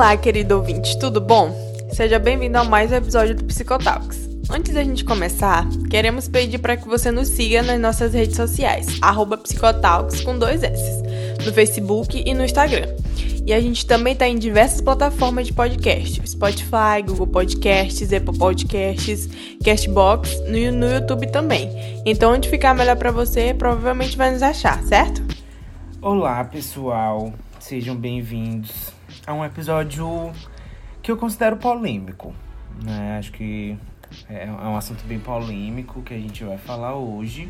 Olá, querido ouvinte, tudo bom? Seja bem-vindo a mais um episódio do Psicotalks. Antes da gente começar, queremos pedir para que você nos siga nas nossas redes sociais, Psicotalks com dois S, no Facebook e no Instagram. E a gente também está em diversas plataformas de podcast: Spotify, Google Podcasts, Apple Podcasts, Castbox, no, no YouTube também. Então, onde ficar melhor para você, provavelmente vai nos achar, certo? Olá, pessoal. Sejam bem-vindos a um episódio que eu considero polêmico. Né? Acho que é, é um assunto bem polêmico que a gente vai falar hoje.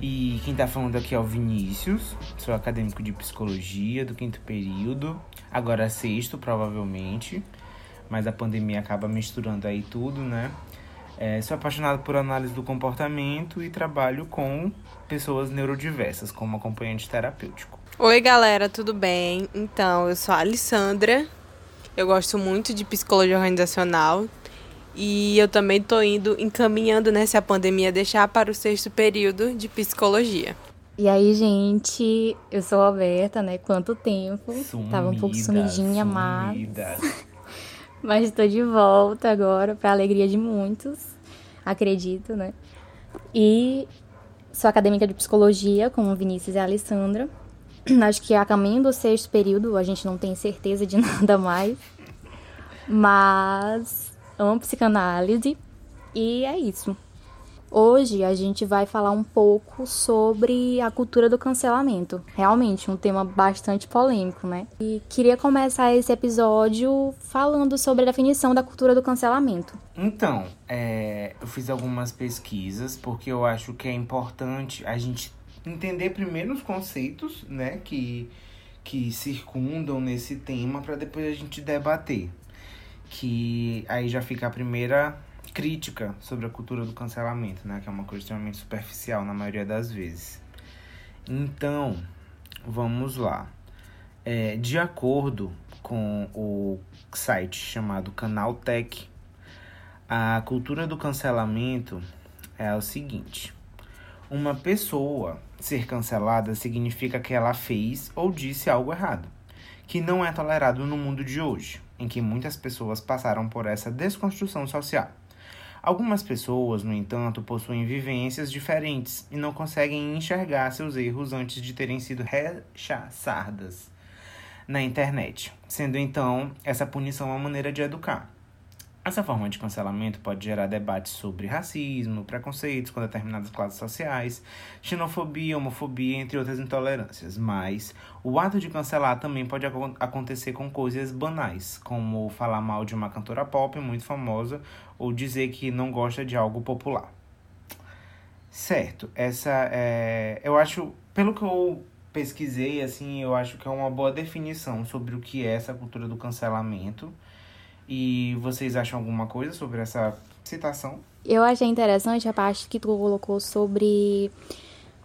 E quem tá falando aqui é o Vinícius, sou acadêmico de psicologia do quinto período, agora sexto, provavelmente, mas a pandemia acaba misturando aí tudo, né? É, sou apaixonado por análise do comportamento e trabalho com pessoas neurodiversas como acompanhante terapêutico. Oi, galera, tudo bem? Então, eu sou a Alessandra, eu gosto muito de psicologia organizacional e eu também tô indo encaminhando nessa pandemia deixar para o sexto período de psicologia. E aí, gente, eu sou a Roberta, né? Quanto tempo? Sumida, Tava um pouco sumidinha, sumida. mas. mas estou de volta agora, para alegria de muitos, acredito, né? E sou acadêmica de psicologia, como Vinícius e a Alessandra. Acho que a caminho do sexto período, a gente não tem certeza de nada mais. Mas amo psicanálise e é isso. Hoje a gente vai falar um pouco sobre a cultura do cancelamento. Realmente um tema bastante polêmico, né? E queria começar esse episódio falando sobre a definição da cultura do cancelamento. Então, é, eu fiz algumas pesquisas porque eu acho que é importante a gente entender primeiro os conceitos, né, que, que circundam nesse tema para depois a gente debater. Que aí já fica a primeira crítica sobre a cultura do cancelamento, né, que é uma coisa extremamente superficial na maioria das vezes. Então, vamos lá. É, de acordo com o site chamado Canaltech, a cultura do cancelamento é o seguinte: uma pessoa ser cancelada significa que ela fez ou disse algo errado, que não é tolerado no mundo de hoje, em que muitas pessoas passaram por essa desconstrução social. Algumas pessoas, no entanto, possuem vivências diferentes e não conseguem enxergar seus erros antes de terem sido rechaçadas na internet, sendo então essa punição uma maneira de educar. Essa forma de cancelamento pode gerar debates sobre racismo, preconceitos com determinadas classes sociais, xenofobia, homofobia, entre outras intolerâncias. Mas o ato de cancelar também pode ac acontecer com coisas banais, como falar mal de uma cantora pop muito famosa ou dizer que não gosta de algo popular. Certo, essa é. Eu acho, pelo que eu pesquisei, assim, eu acho que é uma boa definição sobre o que é essa cultura do cancelamento. E vocês acham alguma coisa sobre essa citação? Eu achei interessante a parte que tu colocou sobre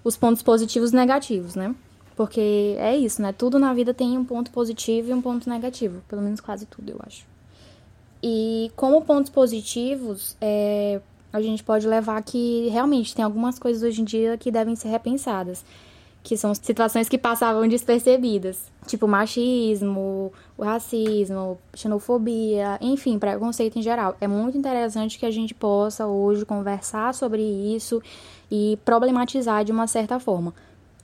os pontos positivos e negativos, né? Porque é isso, né? Tudo na vida tem um ponto positivo e um ponto negativo. Pelo menos quase tudo, eu acho. E como pontos positivos, é, a gente pode levar que realmente tem algumas coisas hoje em dia que devem ser repensadas que são situações que passavam despercebidas, tipo machismo, o racismo, xenofobia, enfim, preconceito em geral. É muito interessante que a gente possa hoje conversar sobre isso e problematizar de uma certa forma.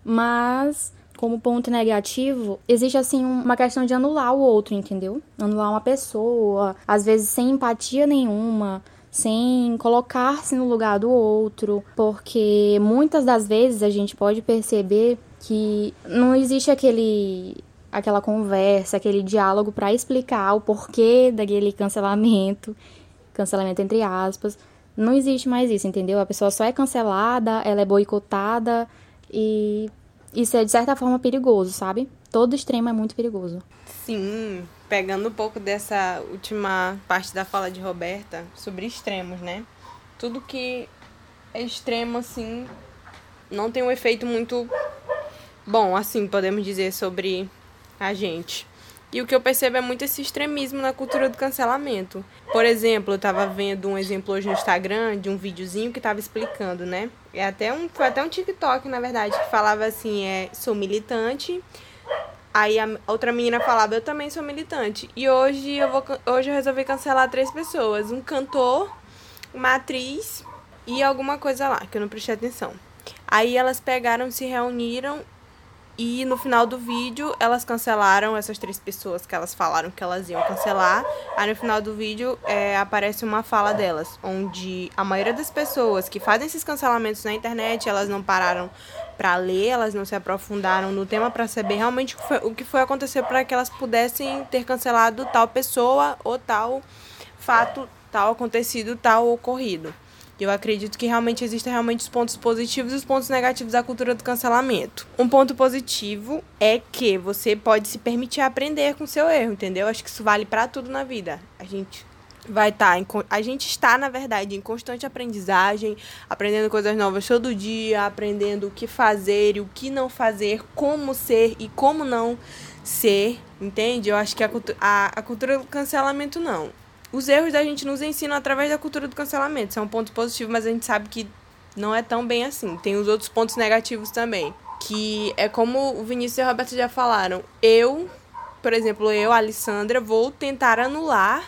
Mas como ponto negativo, existe assim uma questão de anular o outro, entendeu? Anular uma pessoa, às vezes sem empatia nenhuma, sem colocar-se no lugar do outro, porque muitas das vezes a gente pode perceber que não existe aquele aquela conversa, aquele diálogo para explicar o porquê daquele cancelamento, cancelamento entre aspas. Não existe mais isso, entendeu? A pessoa só é cancelada, ela é boicotada e isso é de certa forma perigoso, sabe? Todo extremo é muito perigoso. Sim, pegando um pouco dessa última parte da fala de Roberta sobre extremos, né? Tudo que é extremo, assim, não tem um efeito muito bom, assim, podemos dizer, sobre a gente. E o que eu percebo é muito esse extremismo na cultura do cancelamento. Por exemplo, eu tava vendo um exemplo hoje no Instagram de um videozinho que tava explicando, né? É até um, foi até um TikTok, na verdade, que falava assim, é, sou militante, Aí a outra menina falava, eu também sou militante. E hoje eu, vou, hoje eu resolvi cancelar três pessoas. Um cantor, uma atriz e alguma coisa lá, que eu não prestei atenção. Aí elas pegaram, se reuniram e no final do vídeo, elas cancelaram essas três pessoas que elas falaram que elas iam cancelar. Aí no final do vídeo é, aparece uma fala delas, onde a maioria das pessoas que fazem esses cancelamentos na internet, elas não pararam para ler, elas não se aprofundaram no tema para saber realmente o que foi, o que foi acontecer para que elas pudessem ter cancelado tal pessoa ou tal fato, tal acontecido, tal ocorrido. Eu acredito que realmente existem realmente os pontos positivos e os pontos negativos da cultura do cancelamento. Um ponto positivo é que você pode se permitir aprender com seu erro, entendeu? Acho que isso vale para tudo na vida. A gente vai estar tá a gente está na verdade em constante aprendizagem, aprendendo coisas novas todo dia, aprendendo o que fazer e o que não fazer, como ser e como não ser, entende? Eu acho que a, a, a cultura do cancelamento não os erros da gente nos ensinam através da cultura do cancelamento. Isso é um ponto positivo, mas a gente sabe que não é tão bem assim. Tem os outros pontos negativos também. Que é como o Vinícius e a Roberta já falaram. Eu, por exemplo, eu, Alessandra, vou tentar anular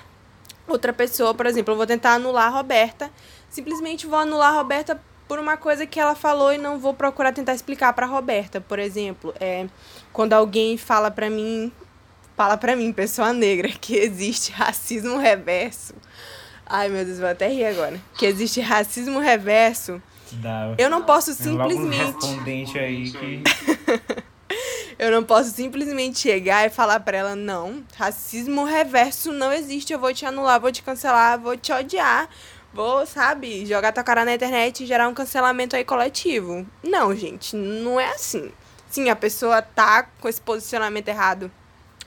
outra pessoa. Por exemplo, eu vou tentar anular a Roberta. Simplesmente vou anular a Roberta por uma coisa que ela falou e não vou procurar tentar explicar para Roberta. Por exemplo, é, quando alguém fala para mim fala pra mim, pessoa negra, que existe racismo reverso. Ai, meu Deus, vou até rir agora. Que existe racismo reverso. Dá. Eu não posso simplesmente. Logo um respondente aí que. eu não posso simplesmente chegar e falar pra ela: não, racismo reverso não existe, eu vou te anular, vou te cancelar, vou te odiar. Vou, sabe, jogar tua cara na internet e gerar um cancelamento aí coletivo. Não, gente, não é assim. Sim, a pessoa tá com esse posicionamento errado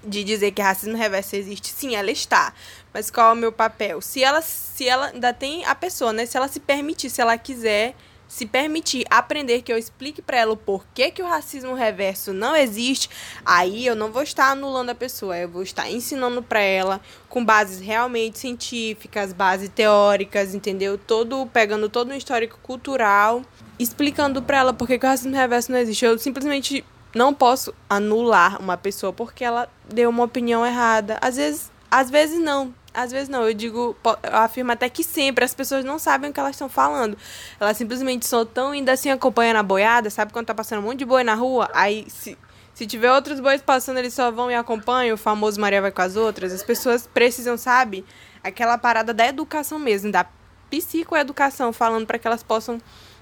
de dizer que racismo reverso existe, sim, ela está. Mas qual é o meu papel? Se ela, se ela ainda tem a pessoa, né? Se ela se permitir, se ela quiser se permitir aprender que eu explique para ela o porquê que o racismo reverso não existe, aí eu não vou estar anulando a pessoa, eu vou estar ensinando para ela com bases realmente científicas, bases teóricas, entendeu? Todo pegando todo um histórico cultural, explicando para ela por que o racismo reverso não existe. Eu simplesmente não posso anular uma pessoa porque ela deu uma opinião errada. Às vezes, às vezes não. Às vezes não, eu digo, eu afirmo até que sempre as pessoas não sabem o que elas estão falando. Elas simplesmente só estão indo assim acompanhando a boiada, sabe quando tá passando um monte de boi na rua? Aí se, se tiver outros bois passando, eles só vão e acompanham, o famoso Maria vai com as outras. As pessoas precisam, sabe, aquela parada da educação mesmo, da psicoeducação, falando para que elas possam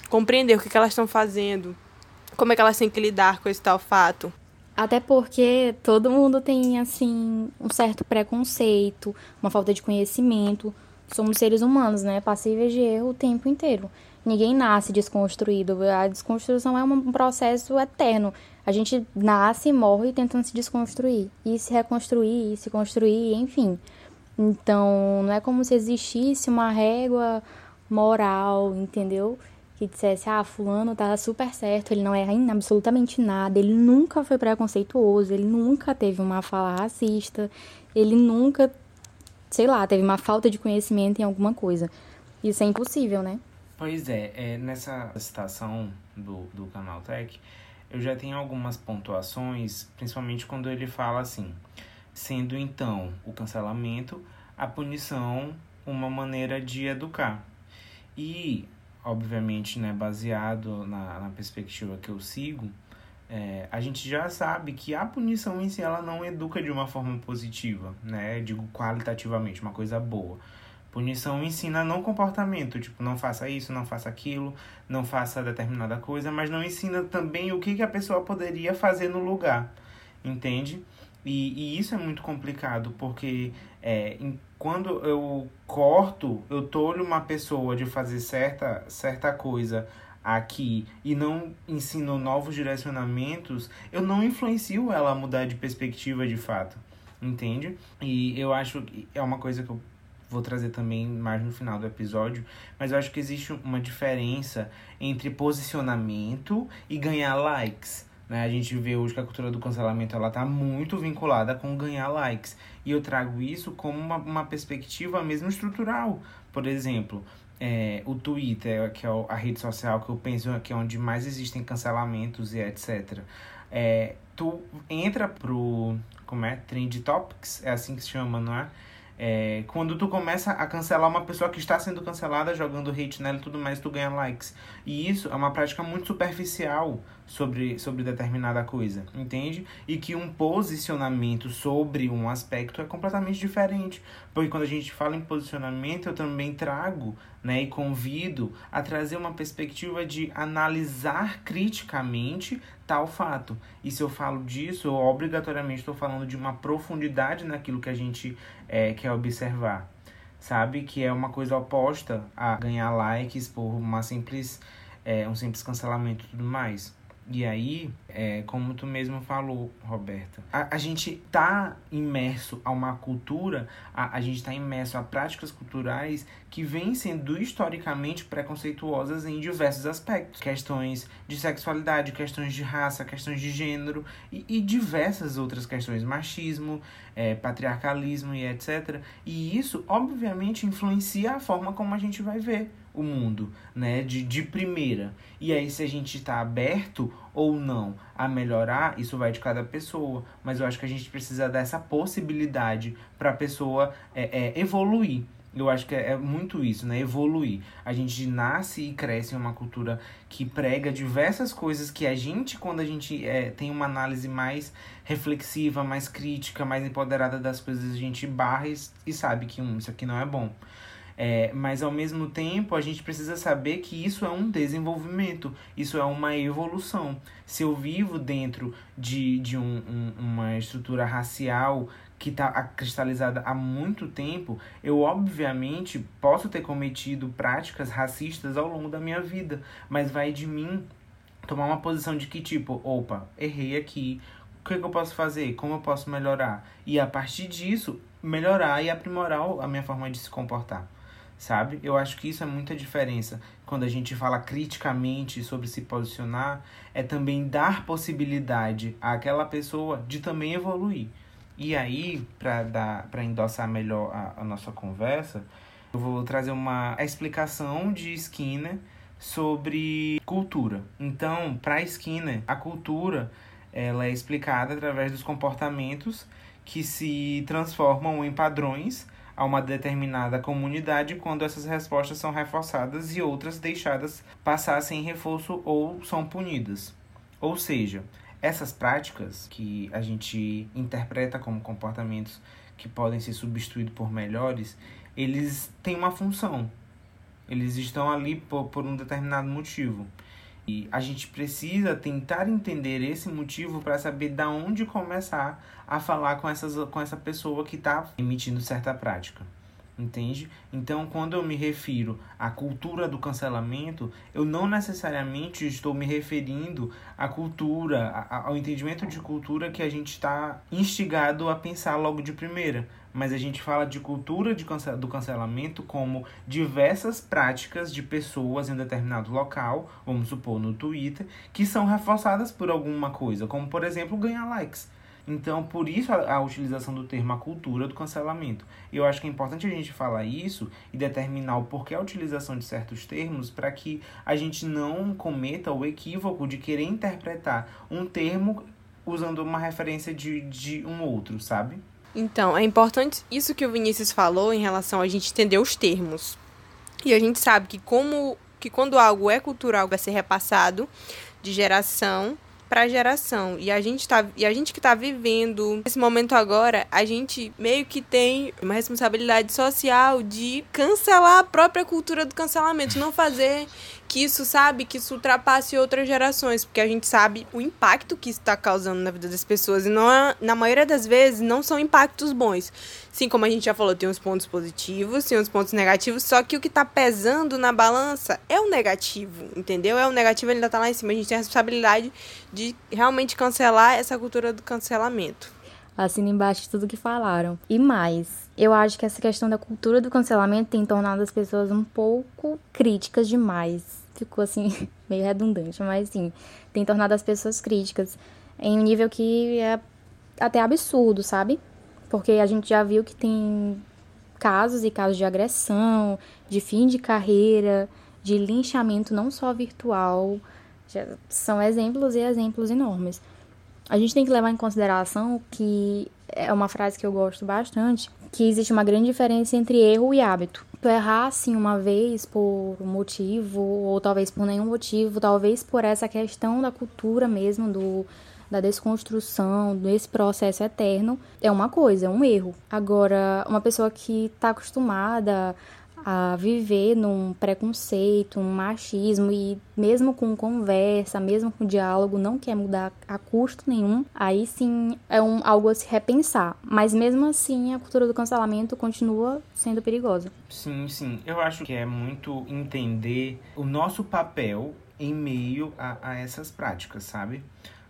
compreender o que, que elas estão fazendo, como é que elas têm que lidar com esse tal fato? Até porque todo mundo tem, assim, um certo preconceito, uma falta de conhecimento. Somos seres humanos, né? Passíveis de erro o tempo inteiro. Ninguém nasce desconstruído. A desconstrução é um processo eterno. A gente nasce e morre tentando se desconstruir. E se reconstruir, e se construir, enfim. Então, não é como se existisse uma régua moral, entendeu? Que dissesse, ah, fulano tá super certo, ele não erra em absolutamente nada, ele nunca foi preconceituoso, ele nunca teve uma fala racista, ele nunca, sei lá, teve uma falta de conhecimento em alguma coisa. Isso é impossível, né? Pois é, é nessa citação do, do Canal Tech, eu já tenho algumas pontuações, principalmente quando ele fala assim, sendo então o cancelamento a punição uma maneira de educar. E obviamente, né, baseado na, na perspectiva que eu sigo, é, a gente já sabe que a punição em si ela não educa de uma forma positiva, né? Digo qualitativamente, uma coisa boa. Punição ensina não comportamento, tipo, não faça isso, não faça aquilo, não faça determinada coisa, mas não ensina também o que, que a pessoa poderia fazer no lugar, entende? E, e isso é muito complicado, porque é, em, quando eu corto, eu tolho uma pessoa de fazer certa, certa coisa aqui e não ensino novos direcionamentos, eu não influencio ela a mudar de perspectiva de fato, entende? E eu acho que é uma coisa que eu vou trazer também mais no final do episódio, mas eu acho que existe uma diferença entre posicionamento e ganhar likes. Né? A gente vê hoje que a cultura do cancelamento ela tá muito vinculada com ganhar likes. E eu trago isso como uma, uma perspectiva mesmo estrutural. Por exemplo, é, o Twitter, que é a rede social que eu penso que é onde mais existem cancelamentos e etc. é, tu entra pro. Como é? Trend Topics, é assim que se chama, não é? É, quando tu começa a cancelar uma pessoa que está sendo cancelada, jogando hate nela e tudo mais, tu ganha likes. E isso é uma prática muito superficial sobre, sobre determinada coisa, entende? E que um posicionamento sobre um aspecto é completamente diferente. Porque quando a gente fala em posicionamento, eu também trago né, e convido a trazer uma perspectiva de analisar criticamente tal fato. E se eu falo disso, eu obrigatoriamente estou falando de uma profundidade naquilo que a gente é, quer observar. Sabe? Que é uma coisa oposta a ganhar likes por uma simples, é, um simples cancelamento e tudo mais. E aí, é, como tu mesmo falou, Roberta, a, a gente tá imerso a uma cultura, a, a gente tá imerso a práticas culturais que vêm sendo historicamente preconceituosas em diversos aspectos. Questões de sexualidade, questões de raça, questões de gênero e, e diversas outras questões, machismo, é, patriarcalismo e etc. E isso, obviamente, influencia a forma como a gente vai ver o mundo, né, de, de primeira. E aí, se a gente está aberto ou não a melhorar, isso vai de cada pessoa. Mas eu acho que a gente precisa dessa possibilidade para a pessoa é, é, evoluir. Eu acho que é, é muito isso, né? Evoluir. A gente nasce e cresce em uma cultura que prega diversas coisas que a gente, quando a gente é, tem uma análise mais reflexiva, mais crítica, mais empoderada das coisas, a gente barra e, e sabe que um, isso aqui não é bom. É, mas ao mesmo tempo a gente precisa saber que isso é um desenvolvimento, isso é uma evolução. Se eu vivo dentro de, de um, um, uma estrutura racial que está cristalizada há muito tempo, eu obviamente posso ter cometido práticas racistas ao longo da minha vida, mas vai de mim tomar uma posição de que tipo, opa, errei aqui, o que, que eu posso fazer? Como eu posso melhorar? E a partir disso, melhorar e aprimorar a minha forma de se comportar sabe? Eu acho que isso é muita diferença. Quando a gente fala criticamente sobre se posicionar, é também dar possibilidade àquela pessoa de também evoluir. E aí, para endossar melhor a, a, nossa conversa, eu vou trazer uma explicação de Skinner sobre cultura. Então, para Skinner, a cultura ela é explicada através dos comportamentos que se transformam em padrões a uma determinada comunidade quando essas respostas são reforçadas e outras deixadas passar sem reforço ou são punidas. Ou seja, essas práticas que a gente interpreta como comportamentos que podem ser substituídos por melhores, eles têm uma função. Eles estão ali por, por um determinado motivo. E a gente precisa tentar entender esse motivo para saber da onde começar a falar com, essas, com essa pessoa que está emitindo certa prática. Entende? Então, quando eu me refiro à cultura do cancelamento, eu não necessariamente estou me referindo à cultura, ao entendimento de cultura que a gente está instigado a pensar logo de primeira mas a gente fala de cultura de cance do cancelamento como diversas práticas de pessoas em determinado local, vamos supor no Twitter, que são reforçadas por alguma coisa, como por exemplo ganhar likes. Então, por isso a, a, utilização do termo a cultura do cancelamento. Eu acho que é importante a gente falar isso e determinar o porquê a utilização de certos termos para que a gente não cometa o equívoco de querer interpretar um termo usando uma referência de, de um outro, sabe? Então, é importante isso que o Vinícius falou em relação a gente entender os termos. E a gente sabe que como que quando algo é cultural vai ser repassado de geração para geração. E a gente tá e a gente que está vivendo esse momento agora, a gente meio que tem uma responsabilidade social de cancelar a própria cultura do cancelamento, não fazer que isso, sabe, que isso ultrapasse outras gerações, porque a gente sabe o impacto que isso está causando na vida das pessoas. E não é, na maioria das vezes não são impactos bons. Sim, como a gente já falou, tem uns pontos positivos, tem uns pontos negativos, só que o que está pesando na balança é o negativo, entendeu? É o negativo, ele ainda está lá em cima. A gente tem a responsabilidade de realmente cancelar essa cultura do cancelamento. Assina embaixo tudo que falaram. E mais, eu acho que essa questão da cultura do cancelamento tem tornado as pessoas um pouco críticas demais ficou assim, meio redundante, mas sim, tem tornado as pessoas críticas em um nível que é até absurdo, sabe? Porque a gente já viu que tem casos e casos de agressão, de fim de carreira, de linchamento não só virtual, já são exemplos e exemplos enormes. A gente tem que levar em consideração que é uma frase que eu gosto bastante, que existe uma grande diferença entre erro e hábito. Tu errar assim uma vez por um motivo, ou talvez por nenhum motivo, talvez por essa questão da cultura mesmo, do da desconstrução, desse processo eterno, é uma coisa, é um erro. Agora, uma pessoa que está acostumada a viver num preconceito, um machismo e mesmo com conversa, mesmo com diálogo, não quer mudar a custo nenhum, aí sim é um, algo a se repensar. Mas mesmo assim, a cultura do cancelamento continua sendo perigosa. Sim, sim. Eu acho que é muito entender o nosso papel em meio a, a essas práticas, sabe?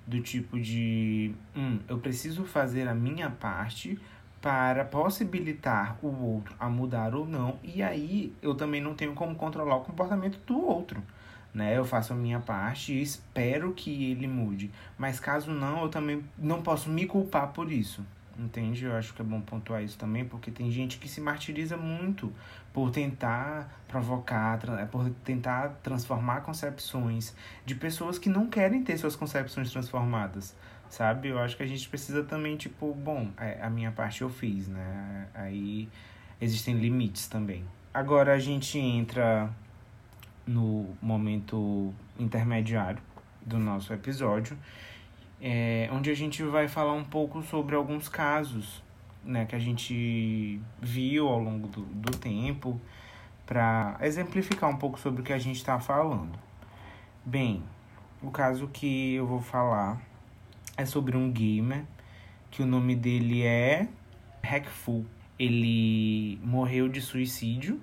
do tipo de, hum, eu preciso fazer a minha parte para possibilitar o outro a mudar ou não, e aí eu também não tenho como controlar o comportamento do outro. Né? Eu faço a minha parte e espero que ele mude. Mas caso não, eu também não posso me culpar por isso. Entende? Eu acho que é bom pontuar isso também, porque tem gente que se martiriza muito por tentar provocar, é, por tentar transformar concepções de pessoas que não querem ter suas concepções transformadas, sabe? Eu acho que a gente precisa também, tipo, bom, é, a minha parte eu fiz, né? Aí existem limites também. Agora a gente entra no momento intermediário do nosso episódio, é, onde a gente vai falar um pouco sobre alguns casos né, que a gente viu ao longo do, do tempo para exemplificar um pouco sobre o que a gente está falando. Bem, o caso que eu vou falar é sobre um gamer que o nome dele é Hackful. Ele morreu de suicídio.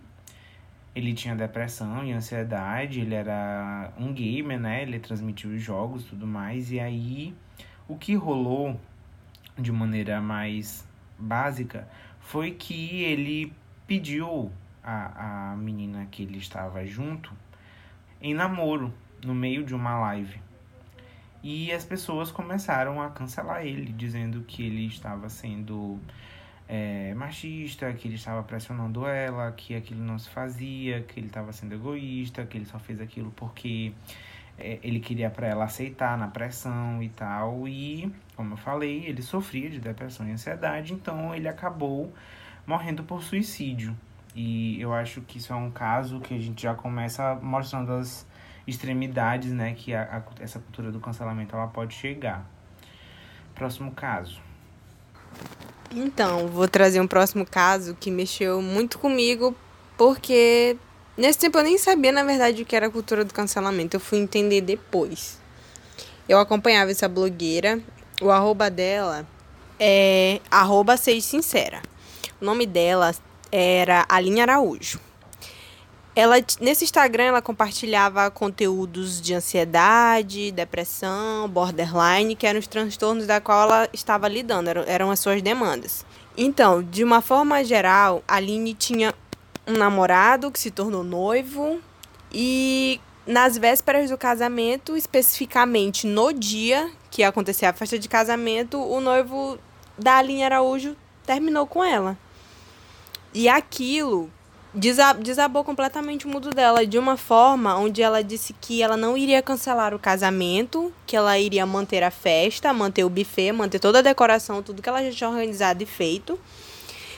Ele tinha depressão e ansiedade. Ele era um gamer, né? Ele transmitiu jogos e tudo mais. E aí o que rolou de maneira mais básica foi que ele pediu a, a menina que ele estava junto em namoro no meio de uma live. E as pessoas começaram a cancelar ele, dizendo que ele estava sendo é, machista, que ele estava pressionando ela, que aquilo não se fazia, que ele estava sendo egoísta, que ele só fez aquilo porque é, ele queria para ela aceitar na pressão e tal. E, como eu falei, ele sofria de depressão e ansiedade, então ele acabou morrendo por suicídio. E eu acho que isso é um caso que a gente já começa mostrando as extremidades, né, que a, a, essa cultura do cancelamento ela pode chegar. Próximo caso. Então, vou trazer um próximo caso que mexeu muito comigo, porque Nesse tempo eu nem sabia, na verdade, o que era a cultura do cancelamento. Eu fui entender depois. Eu acompanhava essa blogueira. O arroba dela é arroba seja sincera. O nome dela era Aline Araújo. Ela, nesse Instagram ela compartilhava conteúdos de ansiedade, depressão, borderline, que eram os transtornos da qual ela estava lidando, eram, eram as suas demandas. Então, de uma forma geral, a Aline tinha um namorado que se tornou noivo e nas vésperas do casamento, especificamente no dia que ia acontecer a festa de casamento, o noivo da Aline Araújo terminou com ela. E aquilo desabou completamente o mundo dela de uma forma onde ela disse que ela não iria cancelar o casamento, que ela iria manter a festa, manter o buffet, manter toda a decoração, tudo que ela já tinha organizado e feito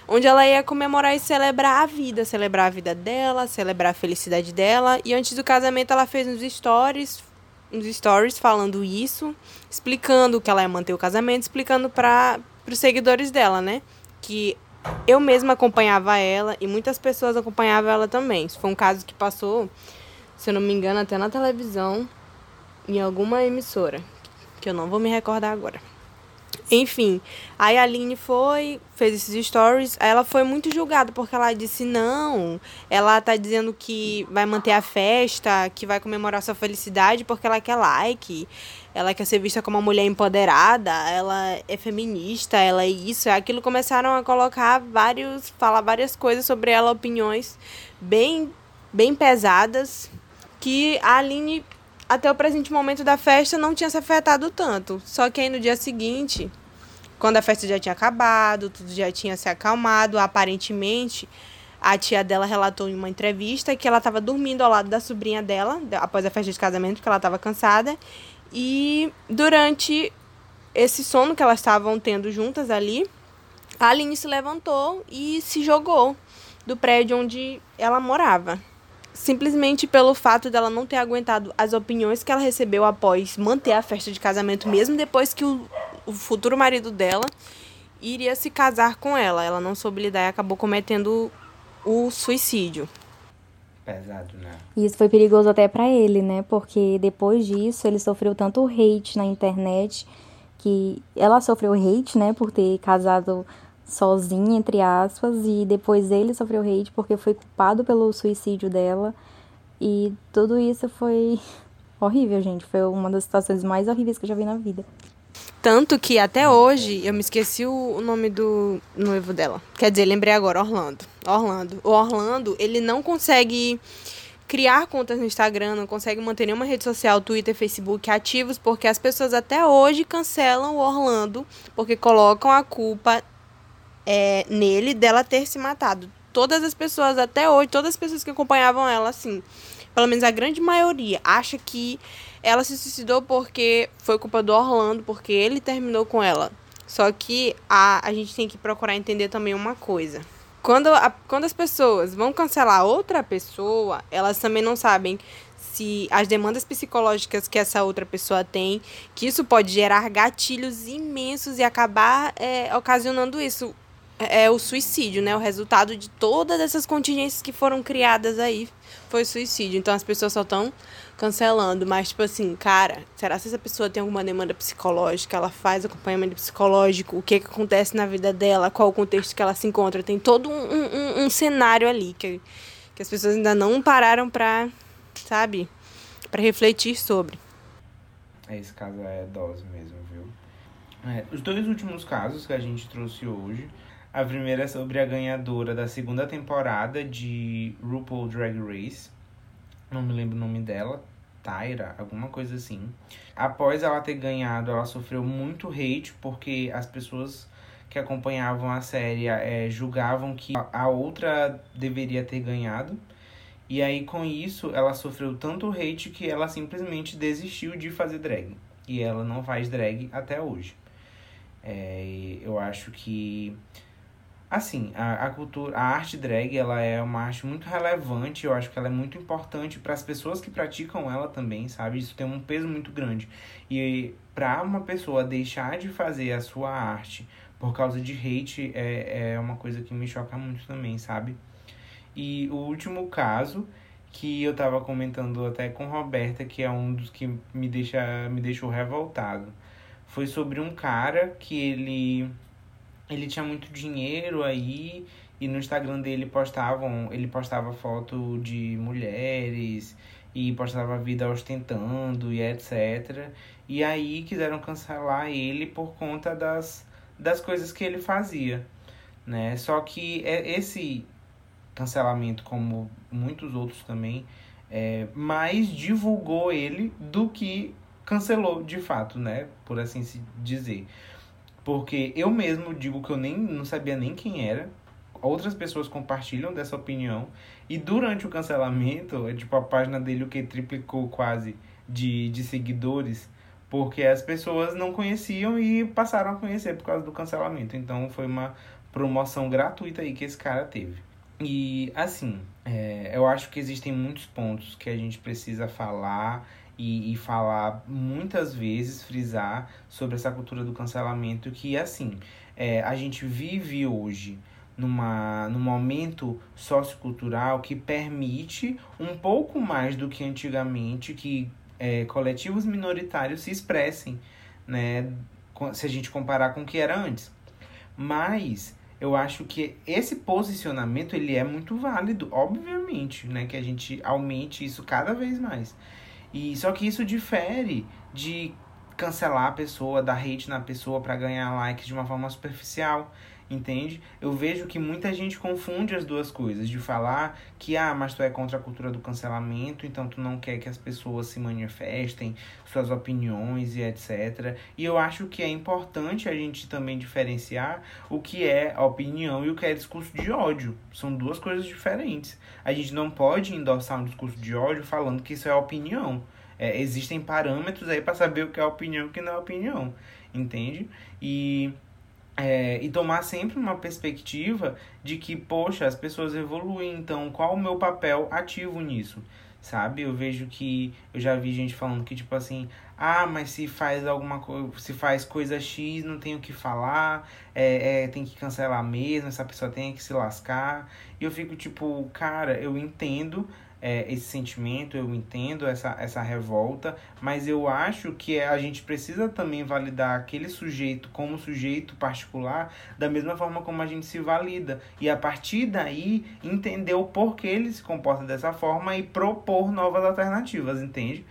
onde ela ia comemorar e celebrar a vida, celebrar a vida dela, celebrar a felicidade dela. E antes do casamento ela fez uns stories, uns stories falando isso, explicando que ela ia manter o casamento, explicando para os seguidores dela, né? Que eu mesma acompanhava ela e muitas pessoas acompanhavam ela também. Isso foi um caso que passou, se eu não me engano, até na televisão, em alguma emissora, que eu não vou me recordar agora. Enfim, aí a Aline foi, fez esses stories, aí ela foi muito julgada porque ela disse não, ela tá dizendo que vai manter a festa, que vai comemorar sua felicidade porque ela quer like, ela quer ser vista como uma mulher empoderada, ela é feminista, ela é isso, é aquilo. Começaram a colocar vários, falar várias coisas sobre ela, opiniões bem, bem pesadas, que a Aline até o presente momento da festa não tinha se afetado tanto. Só que aí no dia seguinte, quando a festa já tinha acabado, tudo já tinha se acalmado, aparentemente a tia dela relatou em uma entrevista que ela estava dormindo ao lado da sobrinha dela, após a festa de casamento, porque ela estava cansada. E durante esse sono que elas estavam tendo juntas ali, a Aline se levantou e se jogou do prédio onde ela morava. Simplesmente pelo fato dela não ter aguentado as opiniões que ela recebeu após manter a festa de casamento, mesmo depois que o, o futuro marido dela iria se casar com ela. Ela não soube lidar e acabou cometendo o suicídio. Pesado, né? E isso foi perigoso até para ele, né? Porque depois disso ele sofreu tanto hate na internet que ela sofreu hate, né, por ter casado sozinha, entre aspas, e depois ele sofreu hate porque foi culpado pelo suicídio dela. E tudo isso foi horrível, gente. Foi uma das situações mais horríveis que eu já vi na vida. Tanto que até hoje eu me esqueci o nome do noivo dela. Quer dizer, lembrei agora, Orlando. Orlando. O Orlando, ele não consegue criar contas no Instagram, não consegue manter nenhuma rede social, Twitter, Facebook ativos, porque as pessoas até hoje cancelam o Orlando, porque colocam a culpa é, nele dela ter se matado. Todas as pessoas até hoje, todas as pessoas que acompanhavam ela, assim, pelo menos a grande maioria, acha que ela se suicidou porque foi culpa do Orlando, porque ele terminou com ela. Só que a, a gente tem que procurar entender também uma coisa. Quando, a, quando as pessoas vão cancelar outra pessoa, elas também não sabem se as demandas psicológicas que essa outra pessoa tem, que isso pode gerar gatilhos imensos e acabar é, ocasionando isso. É, o suicídio, né? O resultado de todas essas contingências que foram criadas aí foi suicídio. Então as pessoas só estão cancelando. Mas, tipo assim, cara, será que essa pessoa tem alguma demanda psicológica? Ela faz acompanhamento psicológico? O que, que acontece na vida dela? Qual o contexto que ela se encontra? Tem todo um, um, um cenário ali que, que as pessoas ainda não pararam pra, sabe, para refletir sobre. É, esse caso é dose mesmo, viu? É, os dois últimos casos que a gente trouxe hoje. A primeira é sobre a ganhadora da segunda temporada de RuPaul Drag Race. Não me lembro o nome dela, Tyra, alguma coisa assim. Após ela ter ganhado, ela sofreu muito hate porque as pessoas que acompanhavam a série é, julgavam que a outra deveria ter ganhado. E aí, com isso, ela sofreu tanto hate que ela simplesmente desistiu de fazer drag. E ela não faz drag até hoje. É, eu acho que Assim, a, a cultura, a arte drag, ela é uma arte muito relevante, eu acho que ela é muito importante para as pessoas que praticam ela também, sabe? Isso tem um peso muito grande. E para uma pessoa deixar de fazer a sua arte por causa de hate é, é uma coisa que me choca muito também, sabe? E o último caso que eu tava comentando até com Roberta, que é um dos que me deixa me deixou revoltado, foi sobre um cara que ele ele tinha muito dinheiro aí e no Instagram dele postavam, ele postava foto de mulheres e postava a vida ostentando e etc. E aí quiseram cancelar ele por conta das, das coisas que ele fazia, né? Só que é esse cancelamento, como muitos outros também, é, mais divulgou ele do que cancelou de fato, né? Por assim se dizer. Porque eu mesmo digo que eu nem não sabia nem quem era. Outras pessoas compartilham dessa opinião. E durante o cancelamento, é tipo a página dele o que triplicou quase de, de seguidores. Porque as pessoas não conheciam e passaram a conhecer por causa do cancelamento. Então foi uma promoção gratuita aí que esse cara teve. E assim, é, eu acho que existem muitos pontos que a gente precisa falar e, e falar muitas vezes, frisar sobre essa cultura do cancelamento que, assim, é, a gente vive hoje numa, num momento sociocultural que permite um pouco mais do que antigamente que é, coletivos minoritários se expressem, né? Se a gente comparar com o que era antes. Mas eu acho que esse posicionamento ele é muito válido, obviamente, né? Que a gente aumente isso cada vez mais. E só que isso difere de cancelar a pessoa, dar hate na pessoa para ganhar likes de uma forma superficial entende? Eu vejo que muita gente confunde as duas coisas, de falar que, ah, mas tu é contra a cultura do cancelamento, então tu não quer que as pessoas se manifestem suas opiniões e etc. E eu acho que é importante a gente também diferenciar o que é opinião e o que é discurso de ódio. São duas coisas diferentes. A gente não pode endossar um discurso de ódio falando que isso é opinião. É, existem parâmetros aí para saber o que é opinião e o que não é opinião, entende? E é, e tomar sempre uma perspectiva de que, poxa, as pessoas evoluem, então qual o meu papel ativo nisso? Sabe? Eu vejo que eu já vi gente falando que, tipo assim, ah, mas se faz alguma coisa, se faz coisa X, não tem o que falar, é, é, tem que cancelar mesmo, essa pessoa tem que se lascar. E eu fico tipo, cara, eu entendo é, esse sentimento, eu entendo essa, essa revolta, mas eu acho que a gente precisa também validar aquele sujeito como sujeito particular da mesma forma como a gente se valida. E a partir daí entender o porquê ele se comporta dessa forma e propor novas alternativas, entende?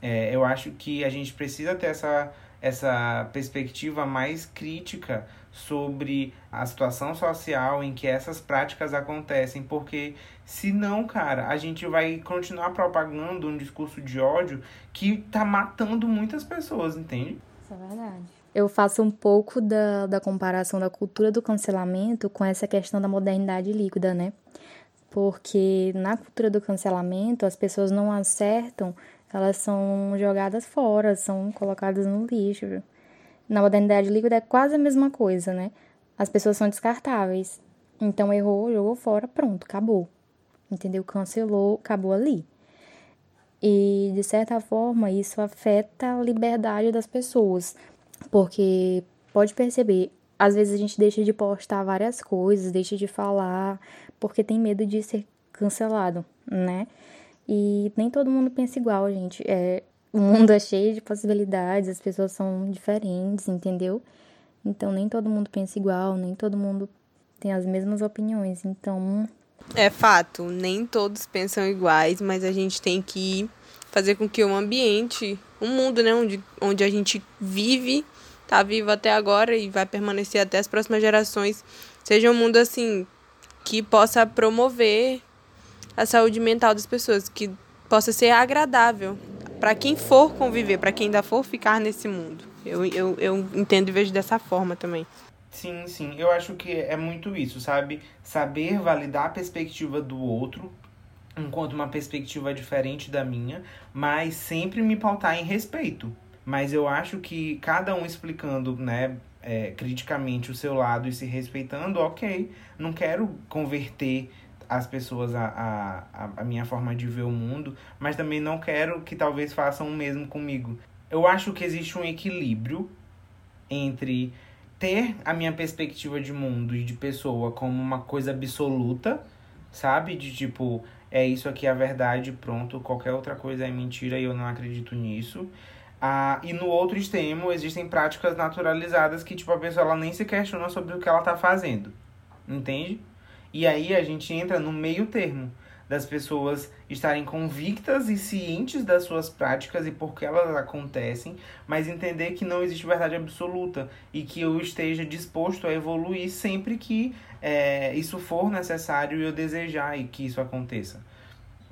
É, eu acho que a gente precisa ter essa, essa perspectiva mais crítica sobre a situação social em que essas práticas acontecem, porque senão, cara, a gente vai continuar propagando um discurso de ódio que tá matando muitas pessoas, entende? Isso é verdade. Eu faço um pouco da, da comparação da cultura do cancelamento com essa questão da modernidade líquida, né? Porque na cultura do cancelamento as pessoas não acertam, elas são jogadas fora, são colocadas no lixo. Na modernidade líquida é quase a mesma coisa, né? As pessoas são descartáveis. Então errou, jogou fora, pronto, acabou. Entendeu? Cancelou, acabou ali. E de certa forma isso afeta a liberdade das pessoas, porque pode perceber, às vezes a gente deixa de postar várias coisas, deixa de falar, porque tem medo de ser cancelado, né? E nem todo mundo pensa igual, gente. É, o mundo é cheio de possibilidades, as pessoas são diferentes, entendeu? Então nem todo mundo pensa igual, nem todo mundo tem as mesmas opiniões. Então. É fato, nem todos pensam iguais, mas a gente tem que fazer com que o ambiente, o mundo, né, onde, onde a gente vive, tá vivo até agora e vai permanecer até as próximas gerações, seja um mundo assim que possa promover a saúde mental das pessoas, que possa ser agradável para quem for conviver, para quem ainda for ficar nesse mundo. Eu, eu, eu entendo e vejo dessa forma também. Sim, sim. Eu acho que é muito isso, sabe? Saber validar a perspectiva do outro enquanto uma perspectiva diferente da minha, mas sempre me pautar em respeito. Mas eu acho que cada um explicando, né, é, criticamente o seu lado e se respeitando, ok. Não quero converter as pessoas a, a, a minha forma de ver o mundo, mas também não quero que talvez façam o mesmo comigo. Eu acho que existe um equilíbrio entre ter a minha perspectiva de mundo e de pessoa como uma coisa absoluta, sabe? De tipo, é isso aqui é a verdade, pronto, qualquer outra coisa é mentira e eu não acredito nisso. Ah, e no outro extremo existem práticas naturalizadas que tipo a pessoa ela nem se questiona sobre o que ela tá fazendo. Entende? E aí a gente entra no meio termo das pessoas estarem convictas e cientes das suas práticas e por que elas acontecem, mas entender que não existe verdade absoluta e que eu esteja disposto a evoluir sempre que é, isso for necessário e eu desejar e que isso aconteça.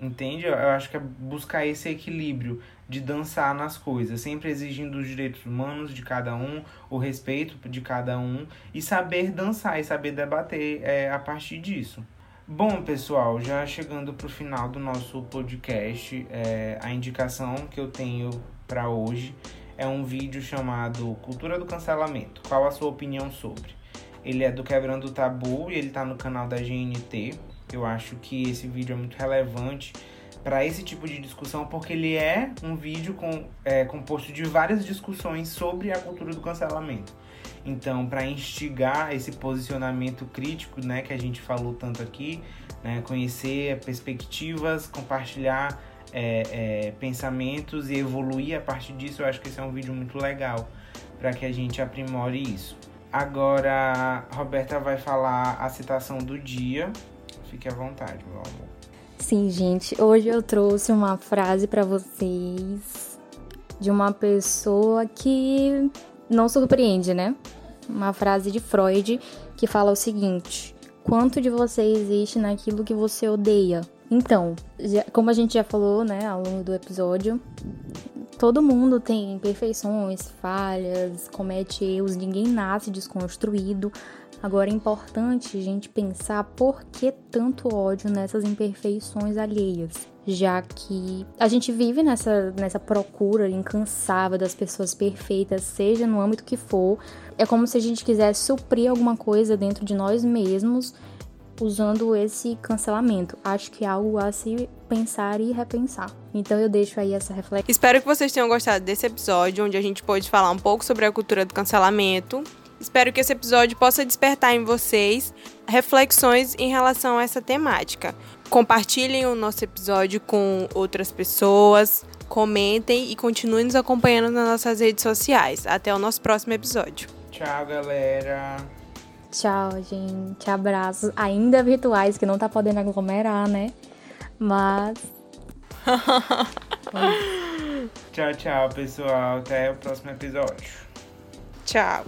Entende? Eu acho que é buscar esse equilíbrio de dançar nas coisas, sempre exigindo os direitos humanos de cada um, o respeito de cada um e saber dançar e saber debater é, a partir disso. Bom, pessoal, já chegando para o final do nosso podcast, é, a indicação que eu tenho para hoje é um vídeo chamado Cultura do Cancelamento. Qual a sua opinião sobre? Ele é do Quebrando o Tabu e ele está no canal da GNT. Eu acho que esse vídeo é muito relevante para esse tipo de discussão, porque ele é um vídeo com, é, composto de várias discussões sobre a cultura do cancelamento. Então, para instigar esse posicionamento crítico, né, que a gente falou tanto aqui, né, conhecer perspectivas, compartilhar é, é, pensamentos e evoluir a partir disso, eu acho que esse é um vídeo muito legal para que a gente aprimore isso. Agora, Roberta vai falar a citação do dia. Fique à vontade, meu amor. Sim, gente, hoje eu trouxe uma frase para vocês de uma pessoa que não surpreende, né? Uma frase de Freud que fala o seguinte: quanto de você existe naquilo que você odeia? Então, já, como a gente já falou, né, ao longo do episódio, todo mundo tem imperfeições, falhas, comete erros, ninguém nasce desconstruído. Agora é importante a gente pensar por que tanto ódio nessas imperfeições alheias. já que a gente vive nessa, nessa procura incansável das pessoas perfeitas, seja no âmbito que for. É como se a gente quisesse suprir alguma coisa dentro de nós mesmos usando esse cancelamento. Acho que é algo a se pensar e repensar. Então eu deixo aí essa reflexão. Espero que vocês tenham gostado desse episódio, onde a gente pôde falar um pouco sobre a cultura do cancelamento. Espero que esse episódio possa despertar em vocês reflexões em relação a essa temática. Compartilhem o nosso episódio com outras pessoas, comentem e continuem nos acompanhando nas nossas redes sociais. Até o nosso próximo episódio. Tchau, galera. Tchau, gente. Abraços. Ainda virtuais, que não tá podendo aglomerar, né? Mas. tchau, tchau, pessoal. Até o próximo episódio. Tchau.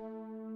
Música